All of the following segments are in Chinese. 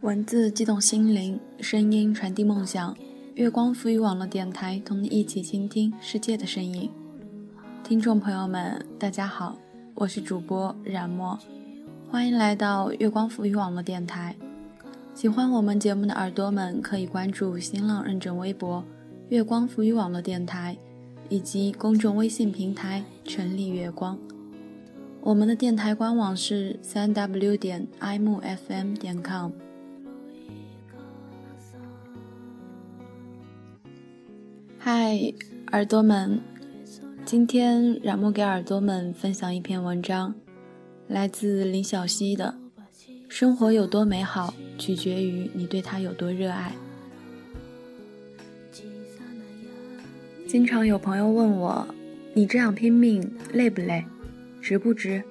文字激动心灵，声音传递梦想。月光赋予网络电台，同你一起倾听世界的声音。听众朋友们，大家好，我是主播冉墨，欢迎来到月光赋予网络电台。喜欢我们节目的耳朵们，可以关注新浪认证微博“月光赋予网络电台”以及公众微信平台“成立月光”。我们的电台官网是三 w 点 imufm 点 com。嗨，耳朵们，今天冉墨给耳朵们分享一篇文章，来自林小溪的《生活有多美好，取决于你对它有多热爱》。经常有朋友问我，你这样拼命累不累，值不值？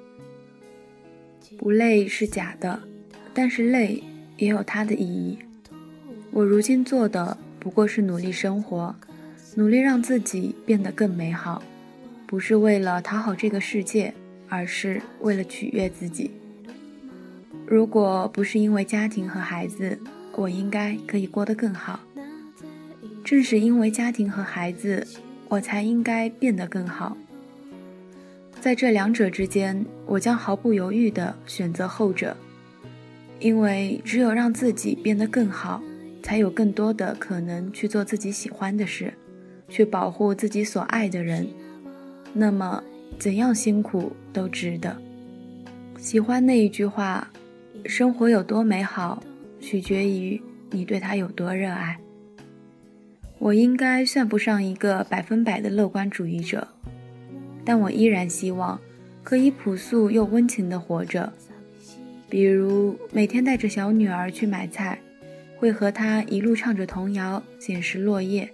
不累是假的，但是累也有它的意义。我如今做的不过是努力生活。努力让自己变得更美好，不是为了讨好这个世界，而是为了取悦自己。如果不是因为家庭和孩子，我应该可以过得更好。正是因为家庭和孩子，我才应该变得更好。在这两者之间，我将毫不犹豫地选择后者，因为只有让自己变得更好，才有更多的可能去做自己喜欢的事。去保护自己所爱的人，那么怎样辛苦都值得。喜欢那一句话：“生活有多美好，取决于你对它有多热爱。”我应该算不上一个百分百的乐观主义者，但我依然希望可以朴素又温情地活着。比如每天带着小女儿去买菜，会和她一路唱着童谣，捡拾落叶。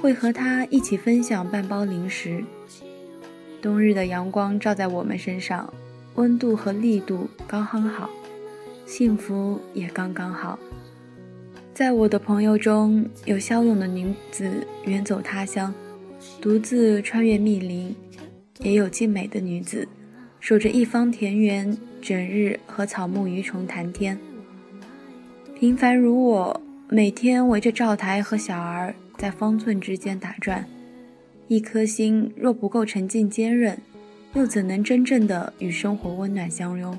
会和他一起分享半包零食。冬日的阳光照在我们身上，温度和力度刚刚好，幸福也刚刚好。在我的朋友中有骁勇的女子远走他乡，独自穿越密林；也有静美的女子，守着一方田园，整日和草木鱼虫谈天。平凡如我，每天围着灶台和小儿。在方寸之间打转，一颗心若不够沉静坚韧，又怎能真正的与生活温暖相拥？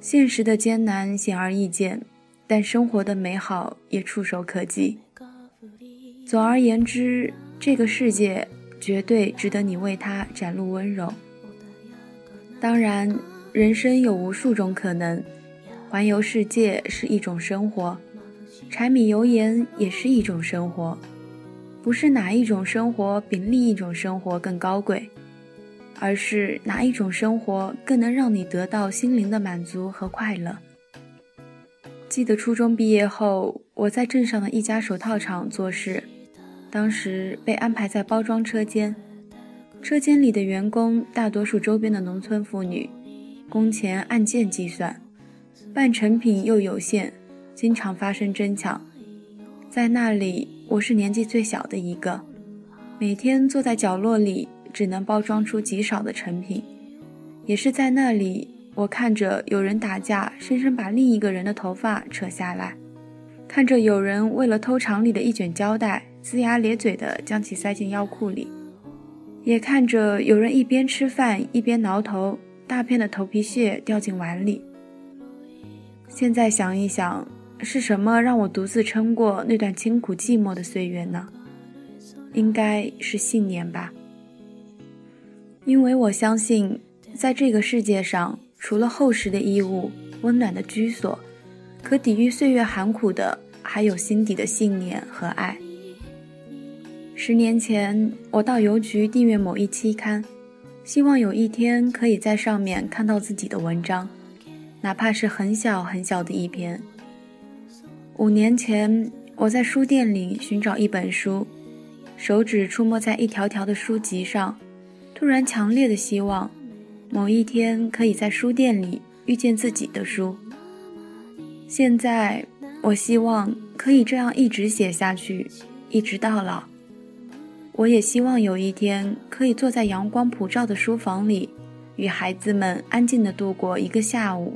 现实的艰难显而易见，但生活的美好也触手可及。总而言之，这个世界绝对值得你为它展露温柔。当然，人生有无数种可能，环游世界是一种生活。柴米油盐也是一种生活，不是哪一种生活比另一种生活更高贵，而是哪一种生活更能让你得到心灵的满足和快乐。记得初中毕业后，我在镇上的一家手套厂做事，当时被安排在包装车间，车间里的员工大多数周边的农村妇女，工钱按件计算，半成品又有限。经常发生争抢，在那里我是年纪最小的一个，每天坐在角落里，只能包装出极少的成品。也是在那里，我看着有人打架，生生把另一个人的头发扯下来；看着有人为了偷厂里的一卷胶带，龇牙咧嘴地将其塞进腰裤里；也看着有人一边吃饭一边挠头，大片的头皮屑掉进碗里。现在想一想。是什么让我独自撑过那段清苦寂寞的岁月呢？应该是信念吧。因为我相信，在这个世界上，除了厚实的衣物、温暖的居所，可抵御岁月寒苦的，还有心底的信念和爱。十年前，我到邮局订阅某一期刊，希望有一天可以在上面看到自己的文章，哪怕是很小很小的一篇。五年前，我在书店里寻找一本书，手指触摸在一条条的书籍上，突然强烈的希望，某一天可以在书店里遇见自己的书。现在，我希望可以这样一直写下去，一直到老，我也希望有一天可以坐在阳光普照的书房里，与孩子们安静地度过一个下午。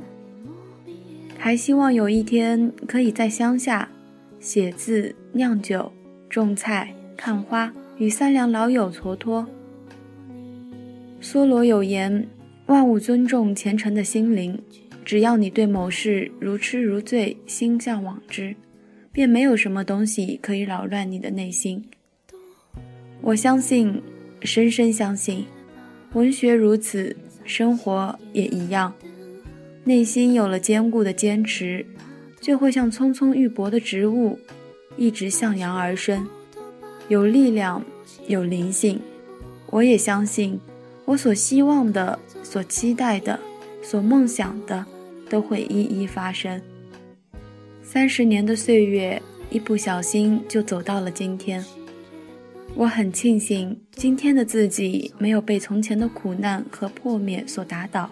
还希望有一天可以在乡下写字、酿酒、种菜、看花，与三两老友蹉跎。梭罗有言：“万物尊重虔诚的心灵，只要你对某事如痴如醉，心向往之，便没有什么东西可以扰乱你的内心。”我相信，深深相信，文学如此，生活也一样。内心有了坚固的坚持，就会像葱葱欲搏的植物，一直向阳而生，有力量，有灵性。我也相信，我所希望的、所期待的、所梦想的，都会一一发生。三十年的岁月，一不小心就走到了今天。我很庆幸今天的自己没有被从前的苦难和破灭所打倒，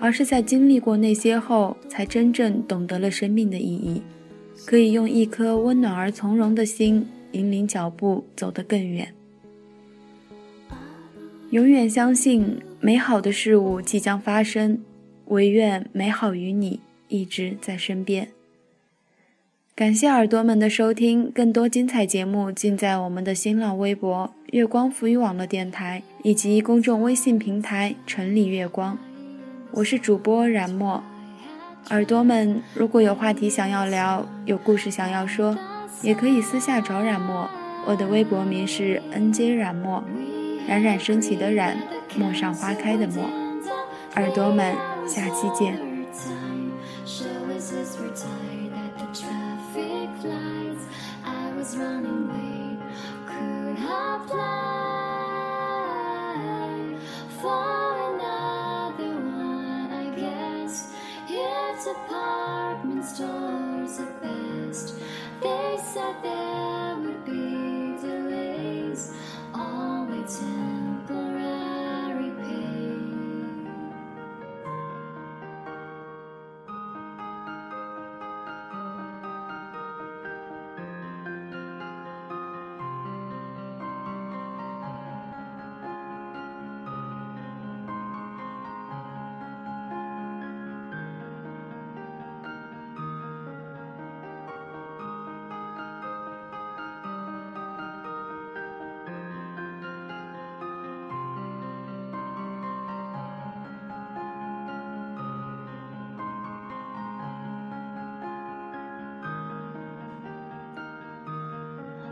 而是在经历过那些后，才真正懂得了生命的意义，可以用一颗温暖而从容的心引领脚步走得更远。永远相信美好的事物即将发生，唯愿美好与你一直在身边。感谢耳朵们的收听，更多精彩节目尽在我们的新浪微博“月光浮语网络电台”以及公众微信平台“城里月光”。我是主播冉墨，耳朵们如果有话题想要聊，有故事想要说，也可以私下找冉墨。我的微博名是 nj 冉墨，冉冉升起的冉，陌上花开的陌。耳朵们，下期见。running late could apply for another one I guess it's apartment stores at best they said there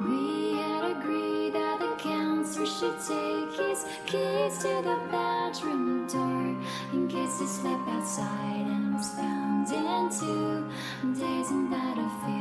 We had agreed that the counselor should take his keys to the bedroom door in case he slept outside and was found in two days in battlefields